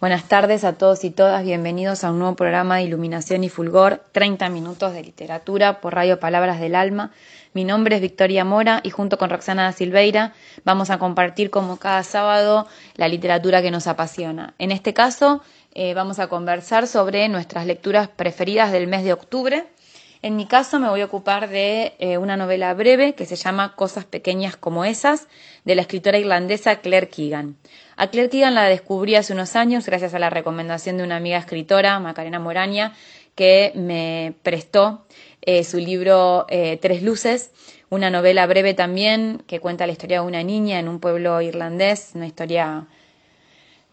Buenas tardes a todos y todas, bienvenidos a un nuevo programa de Iluminación y Fulgor, 30 minutos de literatura por Radio Palabras del Alma. Mi nombre es Victoria Mora y junto con Roxana Silveira vamos a compartir como cada sábado la literatura que nos apasiona. En este caso eh, vamos a conversar sobre nuestras lecturas preferidas del mes de octubre. En mi caso me voy a ocupar de eh, una novela breve que se llama Cosas pequeñas como esas, de la escritora irlandesa Claire Keegan. A Claire Keegan la descubrí hace unos años gracias a la recomendación de una amiga escritora, Macarena Moraña, que me prestó eh, su libro eh, Tres Luces, una novela breve también que cuenta la historia de una niña en un pueblo irlandés, una historia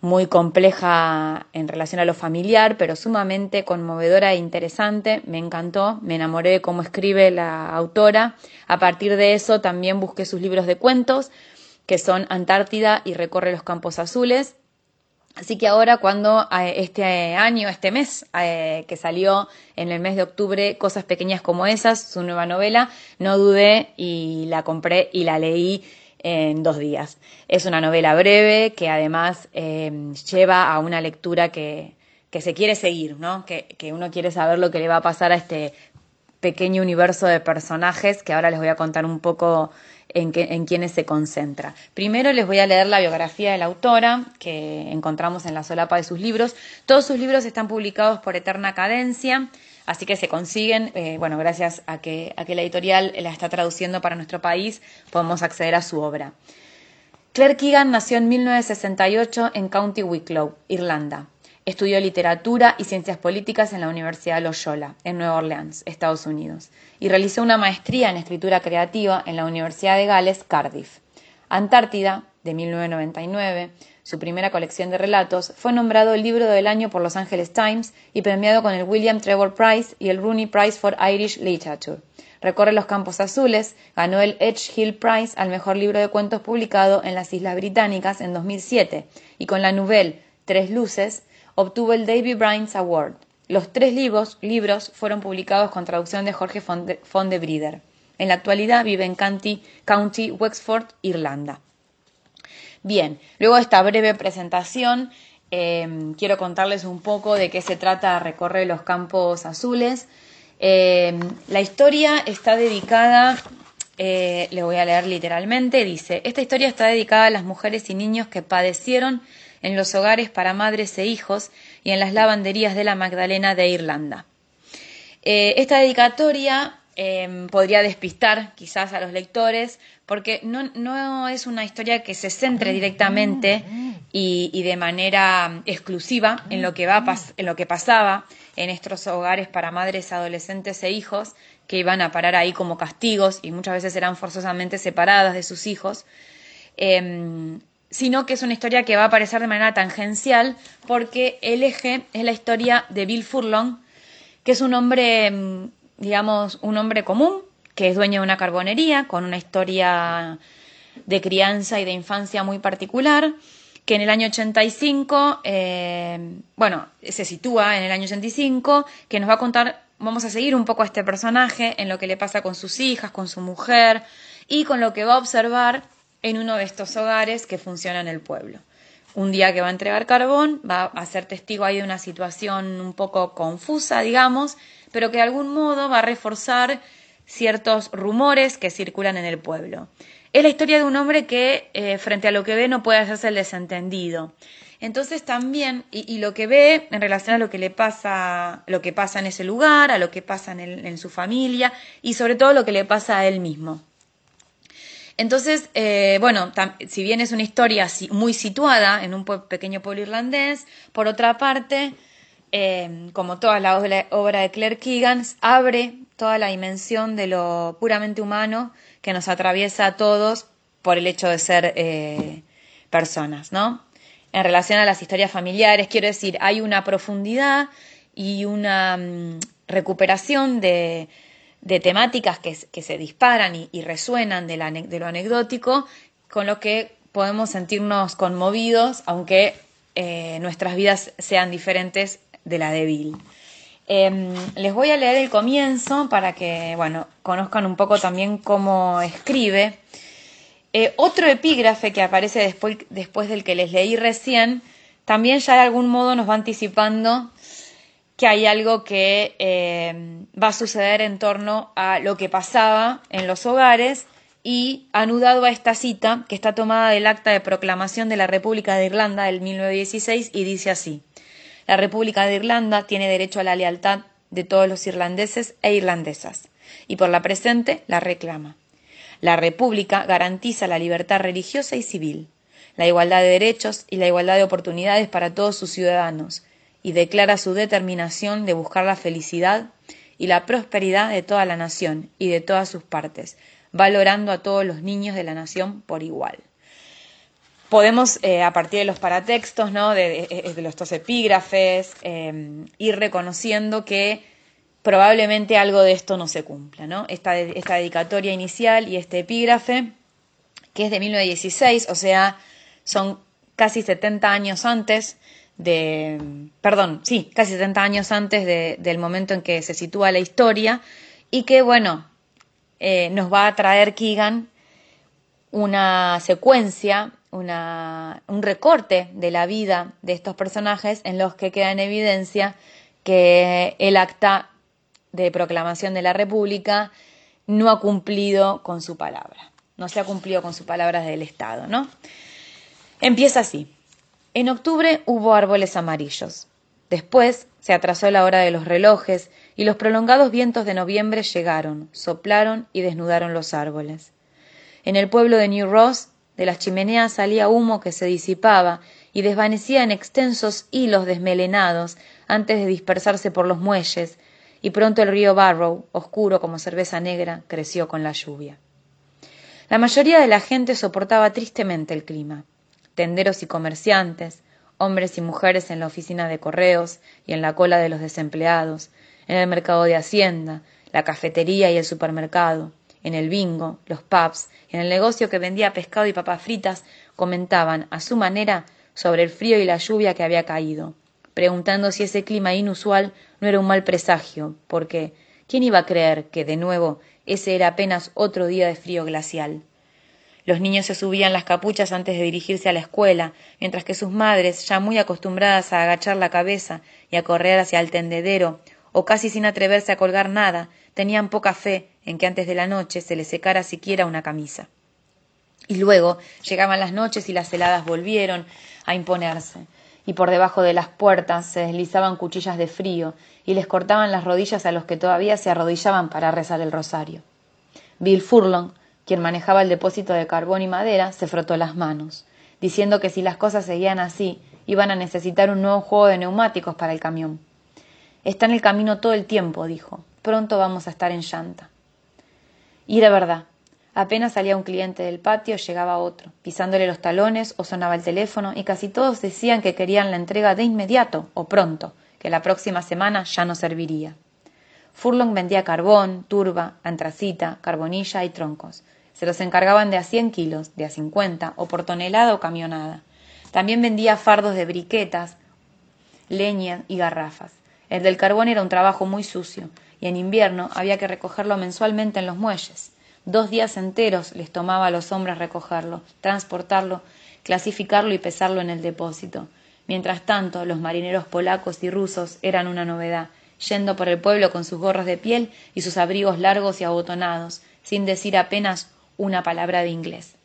muy compleja en relación a lo familiar, pero sumamente conmovedora e interesante. Me encantó, me enamoré de cómo escribe la autora. A partir de eso también busqué sus libros de cuentos, que son Antártida y Recorre los Campos Azules. Así que ahora cuando este año, este mes, que salió en el mes de octubre, Cosas Pequeñas como esas, su nueva novela, no dudé y la compré y la leí en dos días. Es una novela breve que además eh, lleva a una lectura que, que se quiere seguir, ¿no? Que, que uno quiere saber lo que le va a pasar a este pequeño universo de personajes que ahora les voy a contar un poco en, que, en quienes se concentra. Primero les voy a leer la biografía de la autora que encontramos en la solapa de sus libros. Todos sus libros están publicados por Eterna Cadencia, así que se consiguen, eh, bueno, gracias a que, a que la editorial la está traduciendo para nuestro país, podemos acceder a su obra. Claire Keegan nació en 1968 en County Wicklow, Irlanda. Estudió literatura y ciencias políticas en la Universidad de Loyola, en Nueva Orleans, Estados Unidos, y realizó una maestría en escritura creativa en la Universidad de Gales, Cardiff. Antártida, de 1999, su primera colección de relatos, fue nombrado el libro del año por Los Angeles Times y premiado con el William Trevor Prize y el Rooney Prize for Irish Literature. Recorre los campos azules, ganó el Edge Hill Prize al mejor libro de cuentos publicado en las Islas Británicas en 2007 y con la novela Tres Luces obtuvo el David Bryant Award. Los tres libros, fueron publicados con traducción de Jorge von de. En la actualidad vive en County Wexford, Irlanda. Bien, luego de esta breve presentación, eh, quiero contarles un poco de qué se trata Recorrer los Campos Azules. Eh, la historia está dedicada, eh, le voy a leer literalmente, dice, esta historia está dedicada a las mujeres y niños que padecieron en los hogares para madres e hijos y en las lavanderías de la Magdalena de Irlanda. Esta dedicatoria em, podría despistar quizás a los lectores porque no, es una historia que se centre directamente y, de manera exclusiva en lo, que va, en lo que pasaba en estos hogares para madres, adolescentes e hijos que iban a parar ahí como castigos y muchas veces eran forzosamente separadas de sus hijos. Em, sino que es una historia que va a aparecer de manera tangencial porque el eje es la historia de Bill Furlong, que es un hombre, mm, digamos, un hombre común, que es dueño de una carbonería, con una historia de crianza y de infancia muy particular, que en el año 85, eh, bueno, se sitúa en el año 85, que nos va a contar, vamos a seguir un poco a este personaje en lo que le pasa con sus hijas, con su mujer y con lo que va a observar en uno de estos hogares que funciona en el pueblo. Un día que va a entregar carbón, va a ser testigo ahí de una situación un poco confusa, digamos, pero que de algún modo va a reforzar ciertos rumores que circulan en el pueblo. Es la historia de un hombre que eh, frente a lo que ve no puede hacerse el desentendido. Entonces también, y, lo que ve en relación a lo que le pasa, lo que pasa en ese lugar, a lo que pasa en, su familia y sobre todo lo que le pasa a él mismo. Entonces, eh, bueno, si bien es una historia muy situada en un pequeño pueblo irlandés, por otra parte, eh, como toda la obra, de Claire Keegan, abre toda la dimensión de lo puramente humano que nos atraviesa a todos por el hecho de ser eh, personas, ¿no? En relación a las historias familiares, quiero decir, hay una profundidad y una mm, recuperación de, de temáticas que, se disparan y, resuenan de, lo anecdótico, con lo que podemos sentirnos conmovidos, aunque eh, nuestras vidas sean diferentes de la de Bill. Em, les voy a leer el comienzo para que bueno, conozcan un poco también cómo escribe. Eh, otro epígrafe que aparece después, después del que les leí recién también ya de algún modo nos va anticipando que hay algo que eh, va a suceder en torno a lo que pasaba en los hogares y anudado a esta cita que está tomada del acta de proclamación de la República de Irlanda del 1916 y dice así, la República de Irlanda tiene derecho a la lealtad de todos los irlandeses e irlandesas y por la presente la reclama. La República garantiza la libertad religiosa y civil, la igualdad de derechos y la igualdad de oportunidades para todos sus ciudadanos, y declara su determinación de buscar la felicidad y la prosperidad de toda la nación y de todas sus partes, valorando a todos los niños de la nación por igual. Podemos, eh, a partir de los paratextos, ¿no? de, de, estos epígrafes, eh, ir reconociendo que probablemente algo de esto no se cumpla. ¿no? Esta, esta dedicatoria inicial y este epígrafe, que es de 1916, o sea, son casi 70 años antes de, perdón, sí, casi 70 años antes de, del momento en que se sitúa la historia y que, bueno, eh, nos va a traer Keegan una secuencia, una, un recorte de la vida de estos personajes en los que queda en evidencia que el acta de proclamación de la República no ha cumplido con su palabra, no se ha cumplido con sus palabras del Estado, ¿no? Empieza así. En octubre hubo árboles amarillos. Después se atrasó la hora de los relojes y los prolongados vientos de noviembre llegaron, soplaron y desnudaron los árboles. En el pueblo de New Ross, de las chimeneas salía humo que se disipaba y desvanecía en extensos hilos desmelenados antes de dispersarse por los muelles, y pronto el río Barrow, oscuro como cerveza negra, creció con la lluvia. La mayoría de la gente soportaba tristemente el clima tenderos y comerciantes, hombres y mujeres en la oficina de correos y en la cola de los desempleados, en el mercado de Hacienda, la cafetería y el supermercado, en el bingo, los pubs en el negocio que vendía pescado y papas fritas, comentaban a su manera sobre el frío y la lluvia que había caído, preguntando si ese clima inusual no era un mal presagio, porque ¿quién iba a creer que, de nuevo, ese era apenas otro día de frío glacial? Los niños se subían las capuchas antes de dirigirse a la escuela, mientras que sus madres, ya muy acostumbradas a agachar la cabeza y a correr hacia el tendedero, o casi sin atreverse a colgar nada, tenían poca fe en que antes de la noche se les secara siquiera una camisa. Y luego llegaban las noches y las heladas volvieron a imponerse, y por debajo de las puertas se deslizaban cuchillas de frío y les cortaban las rodillas a los que todavía se arrodillaban para rezar el rosario. Bill Furlong quien manejaba el depósito de carbón y madera, se frotó las manos, diciendo que si las cosas seguían así, iban a necesitar un nuevo juego de neumáticos para el camión. Está en el camino todo el tiempo, dijo. Pronto vamos a estar en llanta. Y de verdad, apenas salía un cliente del patio, llegaba otro, pisándole los talones o sonaba el teléfono, y casi todos decían que querían la entrega de inmediato o pronto, que la próxima semana ya no serviría. Furlong vendía carbón, turba, antracita, carbonilla y troncos. Se los encargaban de a 100 kilos, de a 50 o por tonelada o camionada. También vendía fardos de briquetas, leña y garrafas. El del carbón era un trabajo muy sucio y en invierno había que recogerlo mensualmente en los muelles. Dos días enteros les tomaba a los hombres recogerlo, transportarlo, clasificarlo y pesarlo en el depósito. Mientras tanto, los marineros polacos y rusos eran una novedad yendo por el pueblo con sus gorros de piel y sus abrigos largos y abotonados, sin decir apenas una palabra de inglés.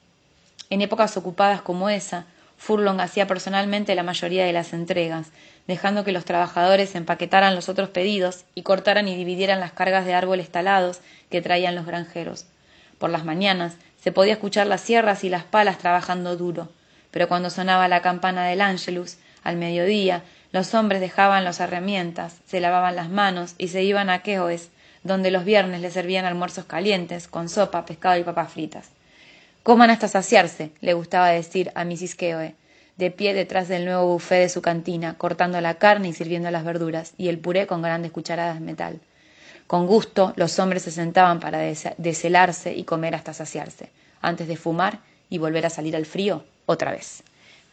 En épocas ocupadas como esa, Furlong hacía personalmente la mayoría de las entregas, dejando que los trabajadores empaquetaran los otros pedidos y cortaran y dividieran las cargas de árboles talados que traían los granjeros. Por las mañanas se podía escuchar las sierras y las palas trabajando duro, pero cuando sonaba la campana del Ángelus, al mediodía, los hombres dejaban las herramientas, se lavaban las manos y se iban a Keoes, donde los viernes les servían almuerzos calientes, con sopa, pescado y papas fritas. Coman hasta saciarse, le gustaba decir a Mrs. Keoe, de pie detrás del nuevo buffet de su cantina, cortando la carne y sirviendo las verduras, y el puré con grandes cucharadas de metal. Con gusto, los hombres se sentaban para deshelarse y comer hasta saciarse, antes de fumar y volver a salir al frío otra vez.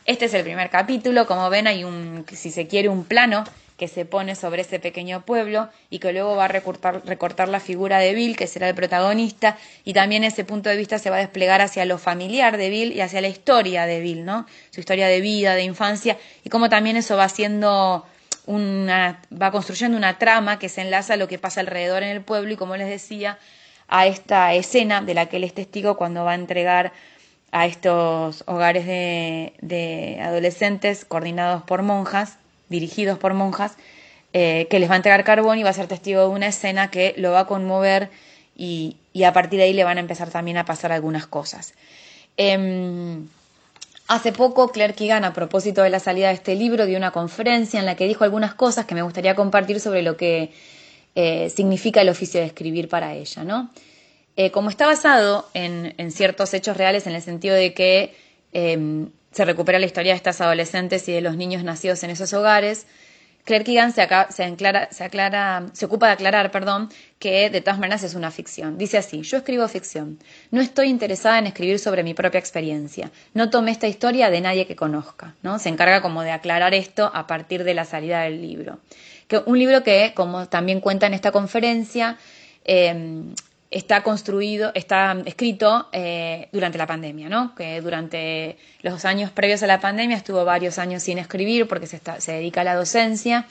Este es el primer capítulo, como ven hay un, si se quiere, un plano que se pone sobre ese pequeño pueblo y que luego va a recortar, recortar la figura de Bill, que será el protagonista, y también ese punto de vista se va a desplegar hacia lo familiar de Bill y hacia la historia de Bill, ¿no? Su historia de vida, de infancia, y cómo también eso va haciendo una, va construyendo una trama que se enlaza a lo que pasa alrededor en el pueblo y como les decía, a esta escena de la que él es testigo cuando va a entregar a estos hogares de, de adolescentes coordinados por monjas, dirigidos por monjas, eh, que les va a entregar carbón y va a ser testigo de una escena que lo va a conmover y, y a partir de ahí le van a empezar también a pasar algunas cosas. Em, hace poco Claire Keegan, a propósito de la salida de este libro, dio una conferencia en la que dijo algunas cosas que me gustaría compartir sobre lo que eh, significa el oficio de escribir para ella, ¿no? Eh, como está basado en, ciertos hechos reales, en el sentido de que em, se recupera la historia de estas adolescentes y de los niños nacidos en esos hogares, Claire Keegan se, se, ocupa de aclarar perdón, que de todas maneras es una ficción. Dice así, yo escribo ficción. No estoy interesada en escribir sobre mi propia experiencia. No tomé esta historia de nadie que conozca. ¿no? Se encarga como de aclarar esto a partir de la salida del libro. Que, un libro que, como también cuenta en esta conferencia, eh, está construido, está escrito eh, durante la pandemia, ¿no? Que durante los años previos a la pandemia estuvo varios años sin escribir porque se, dedica a la docencia,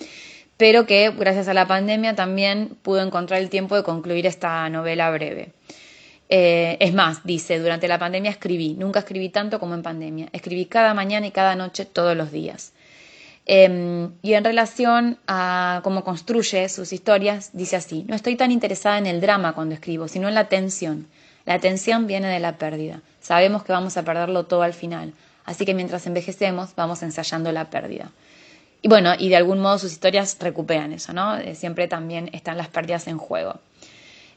pero que gracias a la pandemia también pudo encontrar el tiempo de concluir esta novela breve. Eh, es más, dice, durante la pandemia escribí, nunca escribí tanto como en pandemia, escribí cada mañana y cada noche todos los días. Em, y en relación a cómo construye sus historias, dice así, no estoy tan interesada en el drama cuando escribo, sino en la tensión. La tensión viene de la pérdida. Sabemos que vamos a perderlo todo al final, así que mientras envejecemos vamos ensayando la pérdida. Y bueno, y de algún modo sus historias recuperan eso, ¿no? Eh, siempre también están las pérdidas en juego.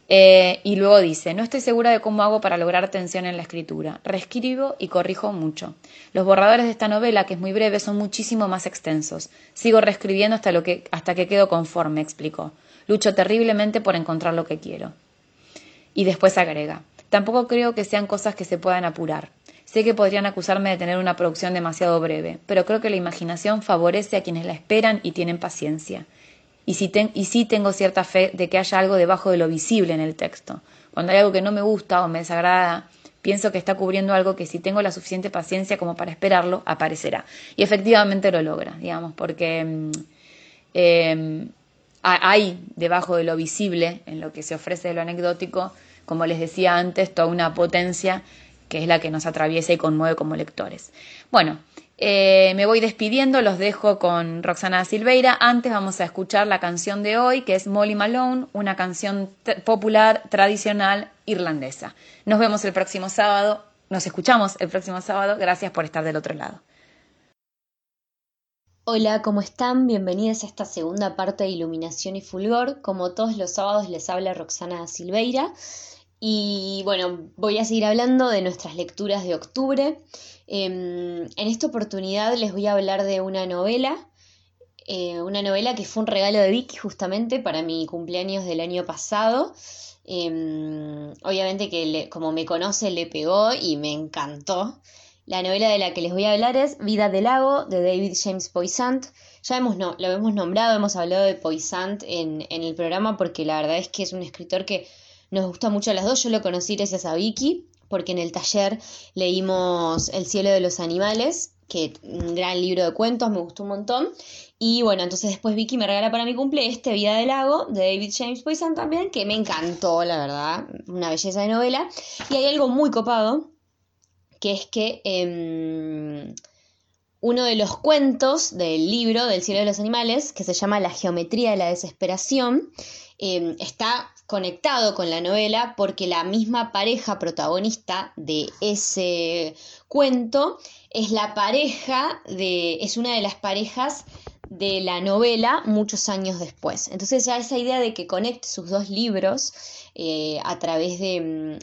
Eh, y luego dice, no estoy segura de cómo hago para lograr tensión en la escritura. Reescribo y corrijo mucho. Los borradores de esta novela, que es muy breve, son muchísimo más extensos. Sigo reescribiendo hasta, lo que, hasta que quedo conforme, explicó. Lucho terriblemente por encontrar lo que quiero. Y después agrega, tampoco creo que sean cosas que se puedan apurar. Sé que podrían acusarme de tener una producción demasiado breve, pero creo que la imaginación favorece a quienes la esperan y tienen paciencia y sí, tengo cierta fe de que haya algo debajo de lo visible en el texto. Cuando hay algo que no me gusta o me desagrada, pienso que está cubriendo algo que si tengo la suficiente paciencia como para esperarlo, aparecerá. Y efectivamente lo logra, digamos, porque mm, em, hay debajo de lo visible, en lo que se ofrece de lo anecdótico, como les decía antes, toda una potencia que es la que nos atraviesa y conmueve como lectores. Bueno, eh, me voy despidiendo, los dejo con Roxana Silveira. Antes vamos a escuchar la canción de hoy, que es Molly Malone, una canción popular tradicional irlandesa. Nos vemos el próximo sábado, nos escuchamos el próximo sábado. Gracias por estar del otro lado. Hola, ¿cómo están? Bienvenidos a esta segunda parte de Iluminación y Fulgor. Como todos los sábados les habla Roxana Silveira. Y bueno, voy a seguir hablando de nuestras lecturas de octubre. Em, en esta oportunidad les voy a hablar de una novela, eh, una novela que fue un regalo de Vicky justamente para mi cumpleaños del año pasado. Em, obviamente que como me conoce le pegó y me encantó. La novela de la que les voy a hablar es Vida del Lago de David James Poisant. Ya hemos, no, lo hemos nombrado, hemos hablado de Poisant en, en el programa porque la verdad es que es un escritor que nos gusta mucho a las dos. Yo lo conocí gracias a Vicky porque en el taller leímos El cielo de los animales, que un gran libro de cuentos, me gustó un montón. Y bueno, entonces después Vicky me regala para mi cumple este Vida del Lago de David James Poison también, que me encantó, la verdad, una belleza de novela. Y hay algo muy copado, que es que em, uno de los cuentos del libro del cielo de los animales, que se llama La geometría de la desesperación, em, está conectado con la novela porque la misma pareja protagonista de ese cuento es la pareja de es una de las parejas de la novela muchos años después. Entonces ya esa idea de que conecte sus dos libros eh, a través de,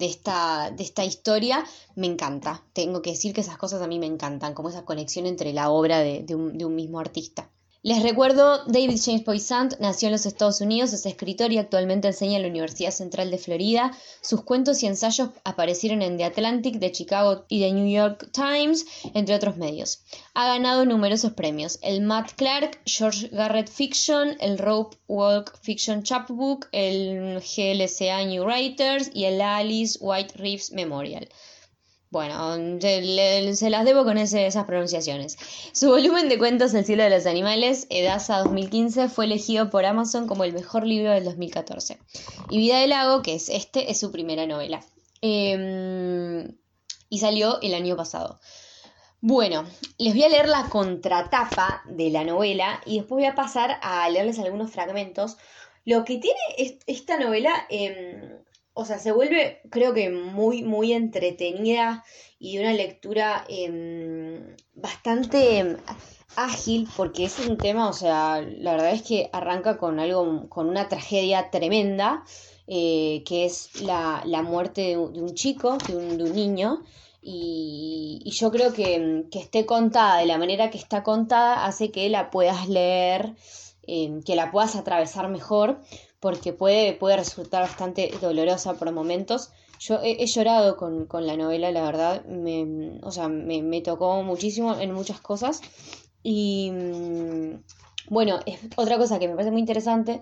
esta, de esta historia me encanta. Tengo que decir que esas cosas a mí me encantan, como esa conexión entre la obra de un mismo artista. Les recuerdo, David James Poisant nació en los Estados Unidos, es escritor y actualmente enseña en la Universidad Central de Florida. Sus cuentos y ensayos aparecieron en The Atlantic, The Chicago y The New York Times, entre otros medios. Ha ganado numerosos premios, el Matt Clark, George Garrett Fiction, el Rope Walk Fiction Chapbook, el GLCA New Writers y el Alice White Reeves Memorial. Bueno, se, las debo con esas pronunciaciones. Su volumen de cuentos El cielo de los animales, Edasa 2015, fue elegido por Amazon como el mejor libro del 2014. Y Vida del Lago, que es este, es su primera novela. Em, y salió el año pasado. Bueno, les voy a leer la contratapa de la novela y después voy a pasar a leerles algunos fragmentos. Lo que tiene esta novela, em, o sea, se vuelve, creo que muy, muy entretenida y de una lectura em, bastante ágil, porque es un tema, o sea, la verdad es que arranca con algo, con una tragedia tremenda, eh, que es la, muerte de, un chico, de un, niño. Y, yo creo que, que, esté contada de la manera que está contada hace que la puedas leer, em, que la puedas atravesar mejor, porque puede, puede resultar bastante dolorosa por momentos. Yo he, llorado con, la novela, la verdad, me, o sea, me, tocó muchísimo en muchas cosas. Y mm, bueno, es otra cosa que me parece muy interesante,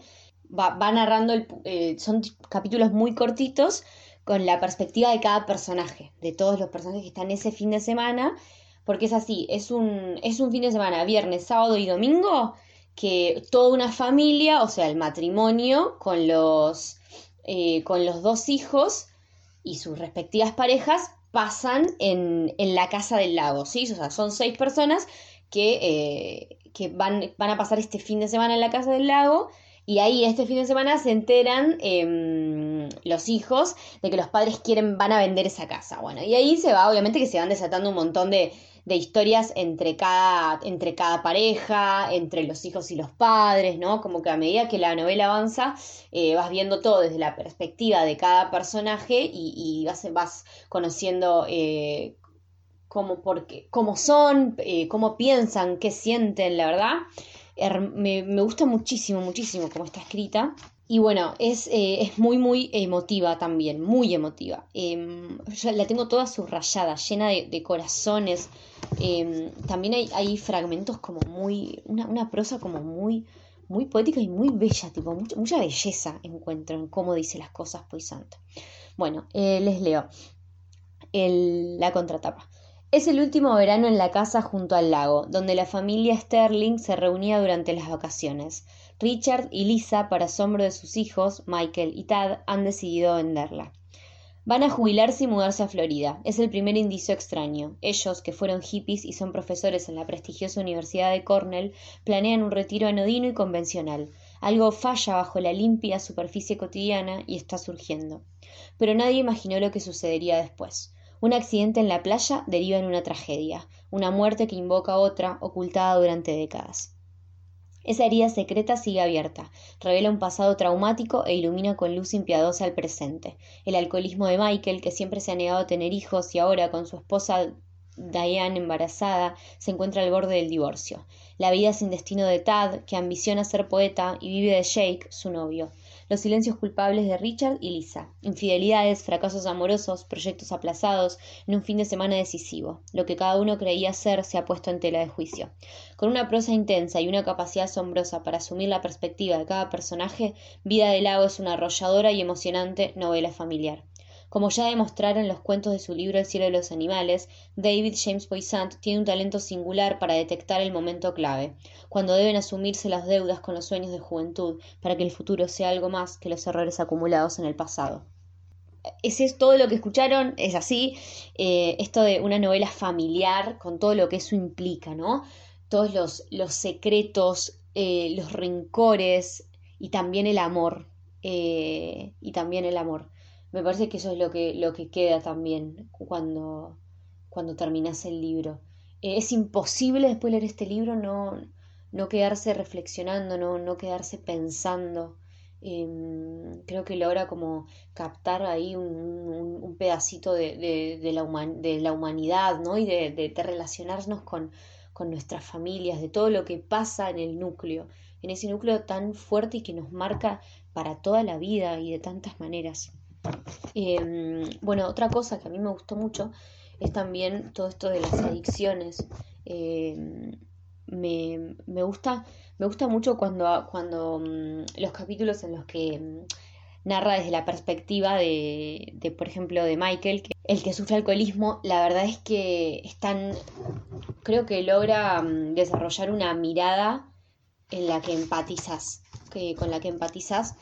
va, narrando, el, eh, son capítulos muy cortitos con la perspectiva de cada personaje, de todos los personajes que están ese fin de semana, porque es así, es un, es un fin de semana, viernes, sábado y domingo, que toda una familia, o sea, el matrimonio con los, eh, con los dos hijos y sus respectivas parejas pasan en, la casa del lago, ¿sí? O sea, son seis personas que, eh, que van, van, a pasar este fin de semana en la casa del lago y ahí este fin de semana se enteran em, los hijos de que los padres quieren, van a vender esa casa. Bueno, y ahí se va, obviamente que se van desatando un montón de, de historias entre cada, entre cada pareja, entre los hijos y los padres, ¿no? Como que a medida que la novela avanza, eh, vas viendo todo desde la perspectiva de cada personaje y, vas, vas, conociendo eh, cómo, cómo son, eh, cómo piensan, qué sienten, la verdad. Me, me gusta muchísimo, muchísimo cómo está escrita. Y bueno, es, eh, es, muy, muy emotiva también, muy emotiva. Eh, la tengo toda subrayada, llena de, corazones. Em, también hay, hay, fragmentos como muy, una, una, prosa como muy, muy poética y muy bella, tipo, mucha, belleza encuentro en cómo dice las cosas Poisant. Bueno, eh, les leo el, la contratapa. Es el último verano en la casa junto al lago, donde la familia Sterling se reunía durante las vacaciones. Richard y Lisa, para asombro de sus hijos, Michael y Tad, han decidido venderla. Van a jubilarse y mudarse a Florida. Es el primer indicio extraño. Ellos, que fueron hippies y son profesores en la prestigiosa Universidad de Cornell, planean un retiro anodino y convencional. Algo falla bajo la limpia superficie cotidiana y está surgiendo. Pero nadie imaginó lo que sucedería después. Un accidente en la playa deriva en una tragedia, una muerte que invoca otra, ocultada durante décadas. Esa herida secreta sigue abierta, revela un pasado traumático e ilumina con luz impiadosa el presente. El alcoholismo de Michael, que siempre se ha negado a tener hijos y ahora con su esposa Diane embarazada se encuentra al borde del divorcio. La vida sin destino de Tad, que ambiciona ser poeta y vive de Jake, su novio los silencios culpables de Richard y Lisa, infidelidades, fracasos amorosos, proyectos aplazados en un fin de semana decisivo. Lo que cada uno creía ser se ha puesto en tela de juicio. Con una prosa intensa y una capacidad asombrosa para asumir la perspectiva de cada personaje, Vida de Lago es una arrolladora y emocionante novela familiar. Como ya demostraron los cuentos de su libro El cielo de los animales, David James Poisant tiene un talento singular para detectar el momento clave, cuando deben asumirse las deudas con los sueños de juventud para que el futuro sea algo más que los errores acumulados en el pasado. Ese es todo lo que escucharon, es así, eh, esto de una novela familiar con todo lo que eso implica, ¿no? Todos los, los secretos, eh, los rencores y también el amor. Eh, y también el amor. Me parece que eso es lo que, lo que queda también cuando, cuando terminas el libro. Eh, es imposible después de leer este libro no, no quedarse reflexionando, no, no quedarse pensando. Em, creo que logra como captar ahí un, pedacito de, de, la de, la humanidad, ¿no? Y de, relacionarnos con, con nuestras familias, de todo lo que pasa en el núcleo, en ese núcleo tan fuerte y que nos marca para toda la vida y de tantas maneras. Em, bueno, otra cosa que a mí me gustó mucho es también todo esto de las adicciones. Em, me, me, gusta, me gusta mucho cuando, cuando mm, los capítulos en los que mm, narra desde la perspectiva de, de, por ejemplo, de Michael, que el que sufre alcoholismo, la verdad es que están, creo que logra mm, desarrollar una mirada en la que empatizas, que, con la que empatizas.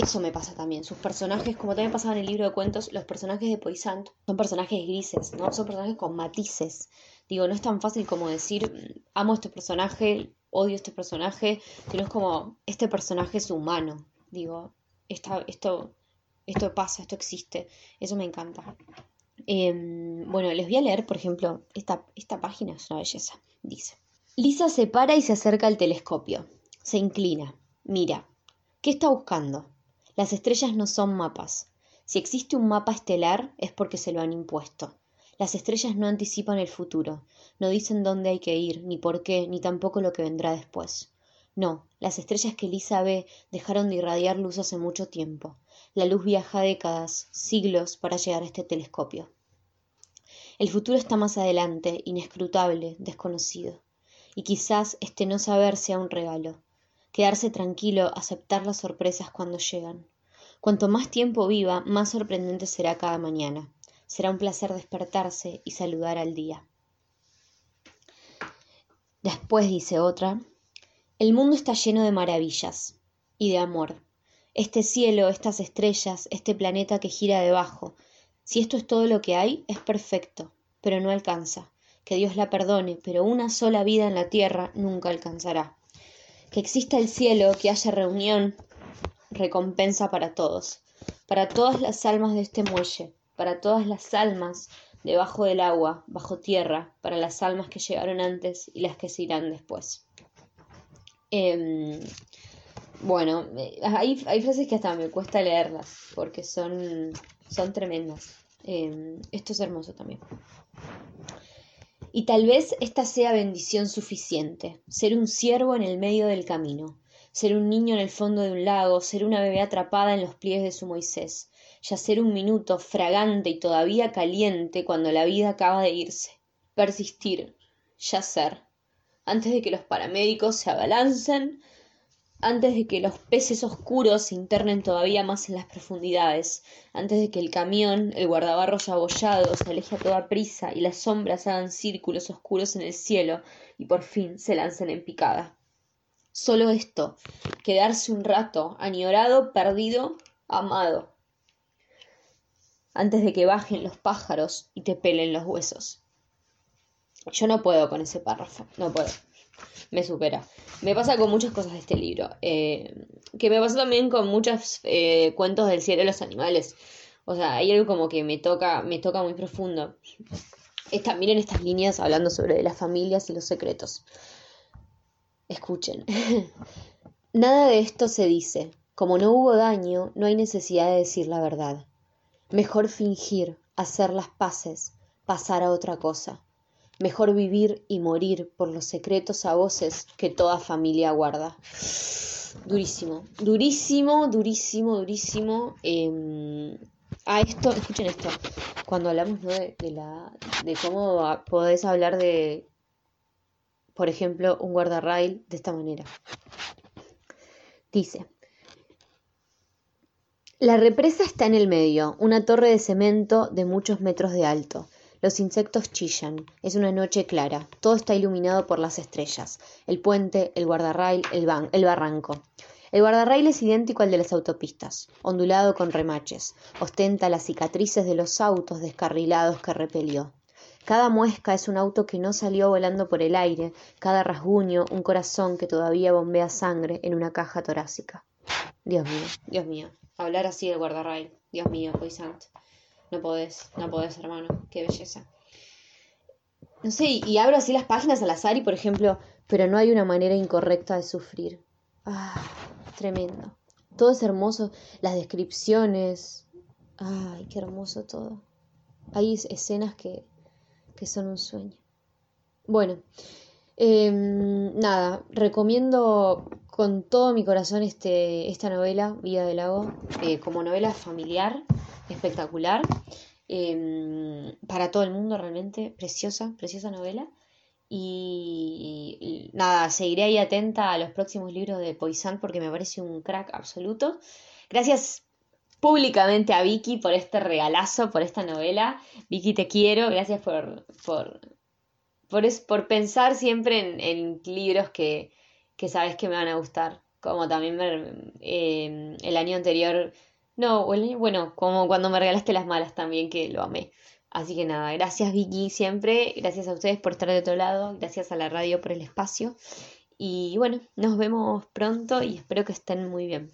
Eso me pasa también. Sus personajes, como también pasaba en el libro de cuentos, los personajes de Poisant son personajes grises, ¿no? Son personajes con matices. Digo, no es tan fácil como decir, amo este personaje, odio este personaje, sino es como, este personaje es humano. Digo, esta, esto, esto pasa, esto existe. Eso me encanta. Em, bueno, les voy a leer, por ejemplo, esta, esta página es una belleza. Dice. Lisa se para y se acerca al telescopio. Se inclina. Mira. ¿Qué está buscando? Las estrellas no son mapas. Si existe un mapa estelar es porque se lo han impuesto. Las estrellas no anticipan el futuro, no dicen dónde hay que ir, ni por qué, ni tampoco lo que vendrá después. No, las estrellas que Lisa ve dejaron de irradiar luz hace mucho tiempo. La luz viaja décadas, siglos, para llegar a este telescopio. El futuro está más adelante, inescrutable, desconocido y quizás este no saber sea un regalo. Quedarse tranquilo, aceptar las sorpresas cuando llegan. Cuanto más tiempo viva, más sorprendente será cada mañana. Será un placer despertarse y saludar al día. Después dice otra, el mundo está lleno de maravillas y de amor. Este cielo, estas estrellas, este planeta que gira debajo, si esto es todo lo que hay, es perfecto, pero no alcanza que Dios la perdone, pero una sola vida en la tierra nunca alcanzará. Que exista el cielo, que haya reunión, recompensa para todos, para todas las almas de este muelle, para todas las almas debajo del agua, bajo tierra, para las almas que llegaron antes y las que se irán después. Em, bueno, hay, hay, frases que hasta me cuesta leerlas porque son, son tremendas. Em, esto es hermoso también. Y tal vez esta sea bendición suficiente, ser un ciervo en el medio del camino, ser un niño en el fondo de un lago, ser una bebé atrapada en los pliegues de su Moisés, yacer un minuto fragante y todavía caliente cuando la vida acaba de irse, persistir, yacer, antes de que los paramédicos se abalancen antes de que los peces oscuros se internen todavía más en las profundidades, antes de que el camión, el guardabarros abollado, se aleje a toda prisa y las sombras hagan círculos oscuros en el cielo y por fin se lancen en picada. Solo esto, quedarse un rato, añorado, perdido, amado, antes de que bajen los pájaros y te pelen los huesos. Yo no puedo con ese párrafo, no puedo me supera. Me pasa con muchas cosas de este libro. Eh, que me pasa también con muchos eh, cuentos del cielo de los animales. O sea, hay algo como que me toca, me toca muy profundo. Miren estas líneas hablando sobre las familias y los secretos. Escuchen. Nada de esto se dice. Como no hubo daño, no hay necesidad de decir la verdad. Mejor fingir, hacer las paces, pasar a otra cosa. Mejor vivir y morir por los secretos a voces que toda familia guarda. Durísimo, durísimo, durísimo, durísimo. Eh, a esto, escuchen esto, cuando hablamos de, la, de cómo podés hablar de, por ejemplo, un guardarrail de esta manera. Dice, la represa está en el medio, una torre de cemento de muchos metros de alto. Los insectos chillan. Es una noche clara. Todo está iluminado por las estrellas. El puente, el guardarrail, el, el barranco. El guardarrail es idéntico al de las autopistas, ondulado con remaches. Ostenta las cicatrices de los autos descarrilados que repelió. Cada muesca es un auto que no salió volando por el aire, cada rasguño un corazón que todavía bombea sangre en una caja torácica. Dios mío, Dios mío, hablar así del guardarrail, Dios mío, santo. No podés, no podés, hermano. Qué belleza. No sé, y, abro así las páginas al azar y, por ejemplo, pero no hay una manera incorrecta de sufrir. Ah, tremendo. Todo es hermoso. Las descripciones. Ay, qué hermoso todo. Hay escenas que, que son un sueño. Bueno, em, nada, recomiendo con todo mi corazón este, esta novela, Vida del Lago, eh, como novela familiar, espectacular, em, para todo el mundo realmente, preciosa, preciosa novela. Y, nada, seguiré ahí atenta a los próximos libros de Poisson porque me parece un crack absoluto. Gracias públicamente a Vicky por este regalazo, por esta novela. Vicky, te quiero, gracias por, por, por, pensar siempre en, libros que, sabes que me van a gustar. Como también eh, el año anterior, no, bueno, como cuando me regalaste las malas también, que lo amé. Así que nada, gracias Vicky siempre, gracias a ustedes por estar de otro lado, gracias a la radio por el espacio. Y bueno, nos vemos pronto y espero que estén muy bien.